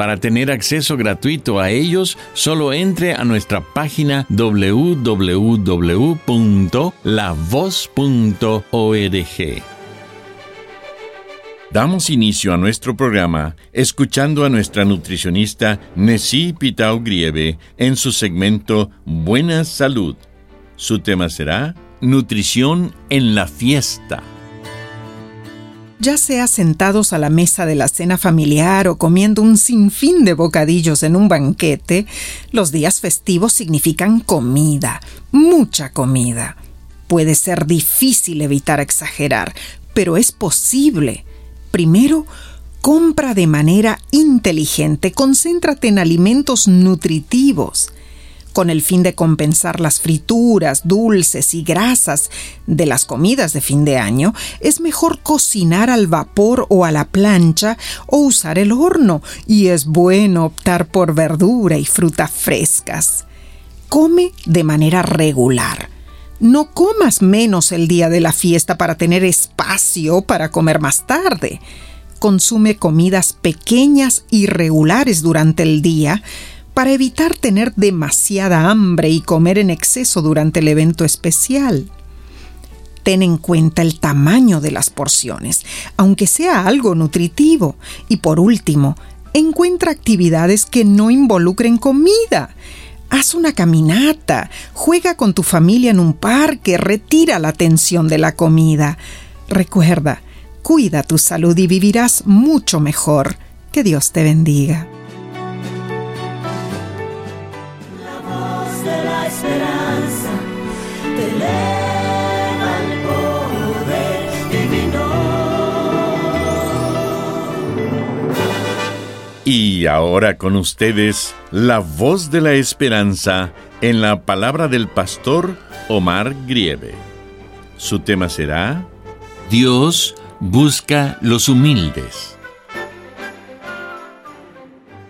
Para tener acceso gratuito a ellos, solo entre a nuestra página www.lavoz.org. Damos inicio a nuestro programa escuchando a nuestra nutricionista Nessie Pitao Grieve en su segmento Buena Salud. Su tema será Nutrición en la fiesta ya sea sentados a la mesa de la cena familiar o comiendo un sinfín de bocadillos en un banquete, los días festivos significan comida, mucha comida. Puede ser difícil evitar exagerar, pero es posible. Primero, compra de manera inteligente, concéntrate en alimentos nutritivos con el fin de compensar las frituras, dulces y grasas de las comidas de fin de año, es mejor cocinar al vapor o a la plancha o usar el horno, y es bueno optar por verdura y frutas frescas. Come de manera regular. No comas menos el día de la fiesta para tener espacio para comer más tarde. Consume comidas pequeñas y regulares durante el día, para evitar tener demasiada hambre y comer en exceso durante el evento especial. Ten en cuenta el tamaño de las porciones, aunque sea algo nutritivo. Y por último, encuentra actividades que no involucren comida. Haz una caminata, juega con tu familia en un parque, retira la atención de la comida. Recuerda, cuida tu salud y vivirás mucho mejor. Que Dios te bendiga. Y ahora con ustedes, la voz de la esperanza en la palabra del pastor Omar Grieve. Su tema será Dios busca los humildes.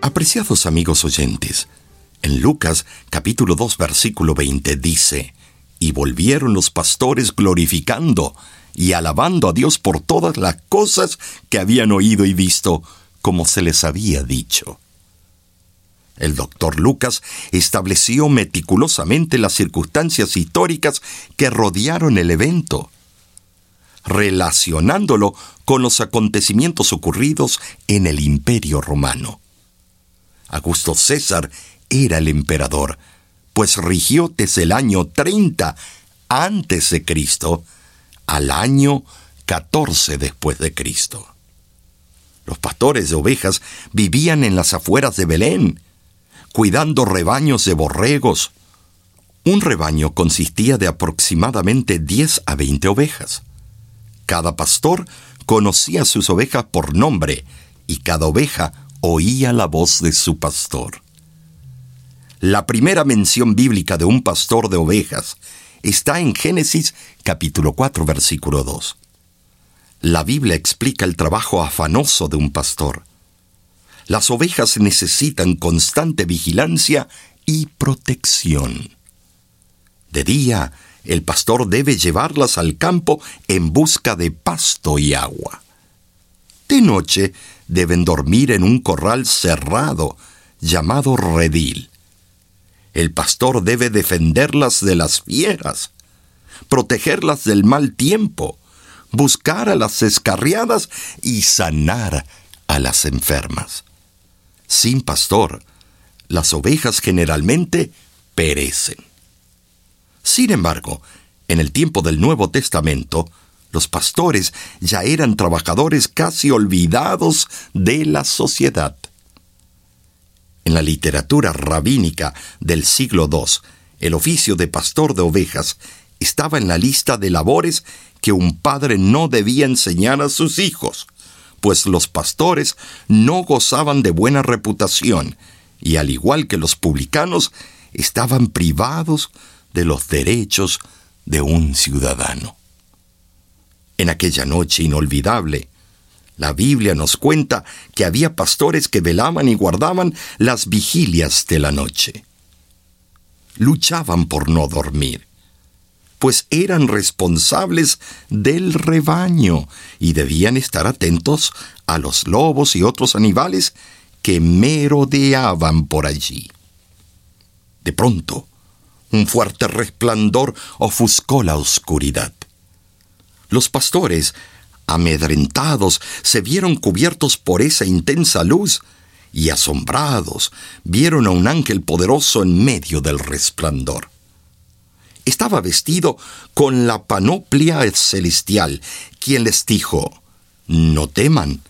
Apreciados amigos oyentes, en Lucas capítulo 2 versículo 20 dice, Y volvieron los pastores glorificando y alabando a Dios por todas las cosas que habían oído y visto, como se les había dicho. El doctor Lucas estableció meticulosamente las circunstancias históricas que rodearon el evento, relacionándolo con los acontecimientos ocurridos en el Imperio romano. Augusto César era el emperador, pues rigió desde el año 30 antes de Cristo al año 14 después de Cristo. Los pastores de ovejas vivían en las afueras de Belén, cuidando rebaños de borregos. Un rebaño consistía de aproximadamente 10 a 20 ovejas. Cada pastor conocía sus ovejas por nombre y cada oveja oía la voz de su pastor. La primera mención bíblica de un pastor de ovejas está en Génesis capítulo 4 versículo 2. La Biblia explica el trabajo afanoso de un pastor. Las ovejas necesitan constante vigilancia y protección. De día, el pastor debe llevarlas al campo en busca de pasto y agua. De noche, deben dormir en un corral cerrado llamado redil. El pastor debe defenderlas de las fieras, protegerlas del mal tiempo, buscar a las escarriadas y sanar a las enfermas. Sin pastor, las ovejas generalmente perecen. Sin embargo, en el tiempo del Nuevo Testamento, los pastores ya eran trabajadores casi olvidados de la sociedad. En la literatura rabínica del siglo II, el oficio de pastor de ovejas estaba en la lista de labores que un padre no debía enseñar a sus hijos, pues los pastores no gozaban de buena reputación y al igual que los publicanos, estaban privados de los derechos de un ciudadano. En aquella noche inolvidable, la Biblia nos cuenta que había pastores que velaban y guardaban las vigilias de la noche. Luchaban por no dormir, pues eran responsables del rebaño y debían estar atentos a los lobos y otros animales que merodeaban por allí. De pronto, un fuerte resplandor ofuscó la oscuridad. Los pastores, amedrentados, se vieron cubiertos por esa intensa luz y asombrados vieron a un ángel poderoso en medio del resplandor. Estaba vestido con la panoplia celestial, quien les dijo, No teman,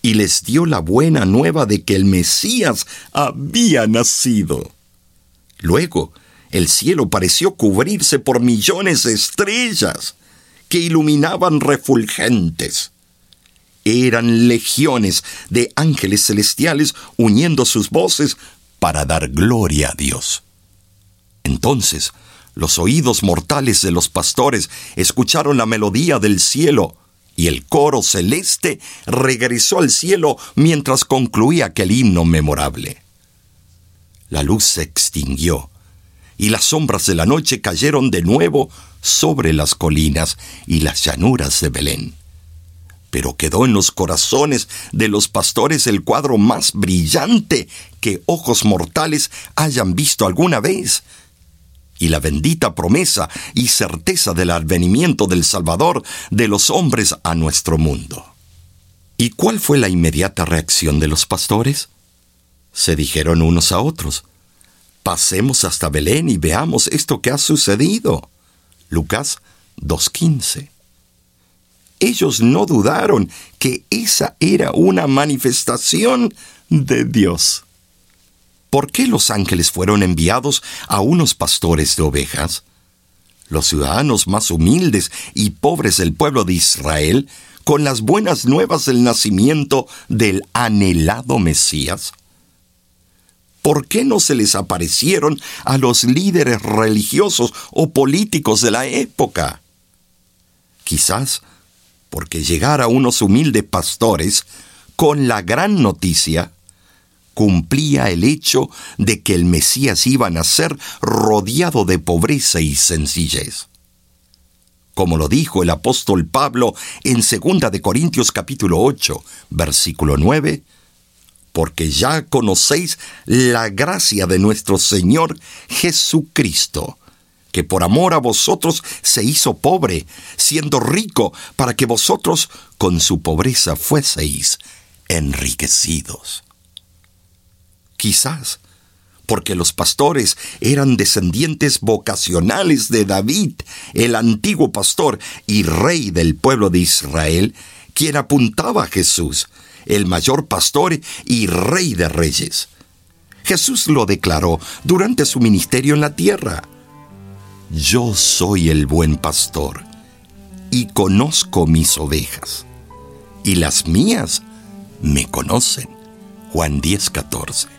y les dio la buena nueva de que el Mesías había nacido. Luego, el cielo pareció cubrirse por millones de estrellas que iluminaban refulgentes. Eran legiones de ángeles celestiales uniendo sus voces para dar gloria a Dios. Entonces, los oídos mortales de los pastores escucharon la melodía del cielo y el coro celeste regresó al cielo mientras concluía aquel himno memorable. La luz se extinguió y las sombras de la noche cayeron de nuevo sobre las colinas y las llanuras de Belén. Pero quedó en los corazones de los pastores el cuadro más brillante que ojos mortales hayan visto alguna vez, y la bendita promesa y certeza del advenimiento del Salvador de los hombres a nuestro mundo. ¿Y cuál fue la inmediata reacción de los pastores? Se dijeron unos a otros, pasemos hasta Belén y veamos esto que ha sucedido. Lucas 2.15. Ellos no dudaron que esa era una manifestación de Dios. ¿Por qué los ángeles fueron enviados a unos pastores de ovejas? Los ciudadanos más humildes y pobres del pueblo de Israel, con las buenas nuevas del nacimiento del anhelado Mesías? ¿Por qué no se les aparecieron a los líderes religiosos o políticos de la época? Quizás porque llegar a unos humildes pastores con la gran noticia cumplía el hecho de que el Mesías iba a nacer rodeado de pobreza y sencillez. Como lo dijo el apóstol Pablo en 2 de Corintios capítulo 8, versículo 9, porque ya conocéis la gracia de nuestro Señor Jesucristo, que por amor a vosotros se hizo pobre, siendo rico, para que vosotros con su pobreza fueseis enriquecidos. Quizás porque los pastores eran descendientes vocacionales de David, el antiguo pastor y rey del pueblo de Israel, quien apuntaba a Jesús, el mayor pastor y rey de reyes. Jesús lo declaró durante su ministerio en la tierra. Yo soy el buen pastor y conozco mis ovejas, y las mías me conocen. Juan 10:14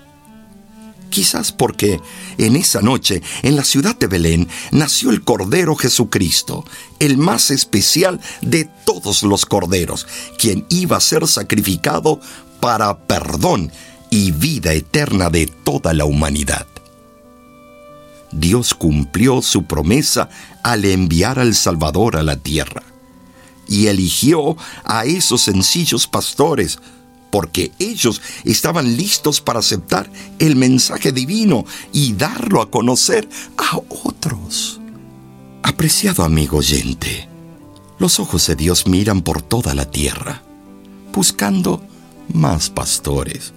quizás porque en esa noche, en la ciudad de Belén, nació el Cordero Jesucristo, el más especial de todos los corderos, quien iba a ser sacrificado para perdón y vida eterna de toda la humanidad. Dios cumplió su promesa al enviar al Salvador a la tierra y eligió a esos sencillos pastores porque ellos estaban listos para aceptar el mensaje divino y darlo a conocer a otros. Apreciado amigo oyente, los ojos de Dios miran por toda la tierra, buscando más pastores,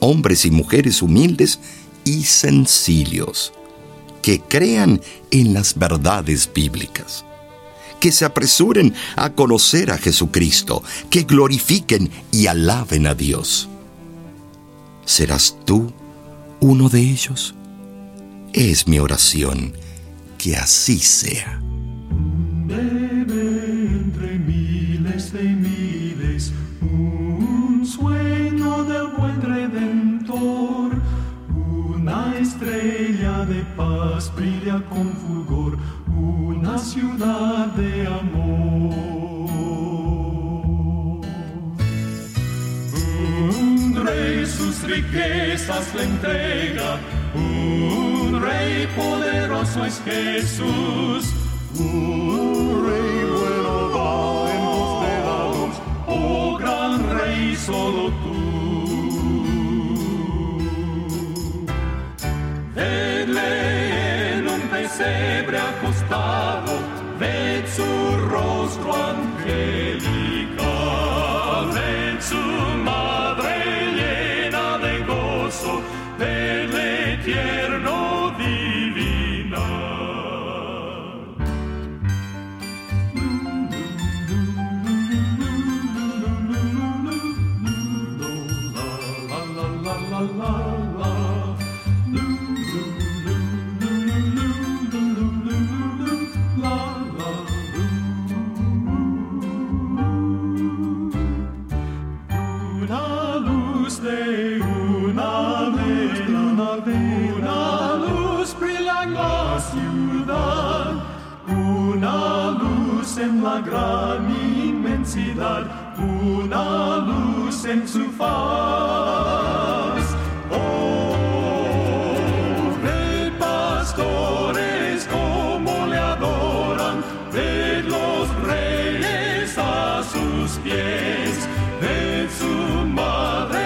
hombres y mujeres humildes y sencillos, que crean en las verdades bíblicas, que se apresuren a conocer a Jesucristo, que glorifiquen y alaben a Dios. ¿Serás tú uno de ellos? Es mi oración que así sea. Ciudad de amor. rey sus riquezas le entrega. Un rey poderoso es Jesús. Un rey bueno va en los de Oh gran rey, solo tú. Vedle en un pesebre acostado. Ved su rostro angelical. En la gran inmensidad, una luz en su faz. Oh, de pastores como le adoran, de los reyes a sus pies, de su madre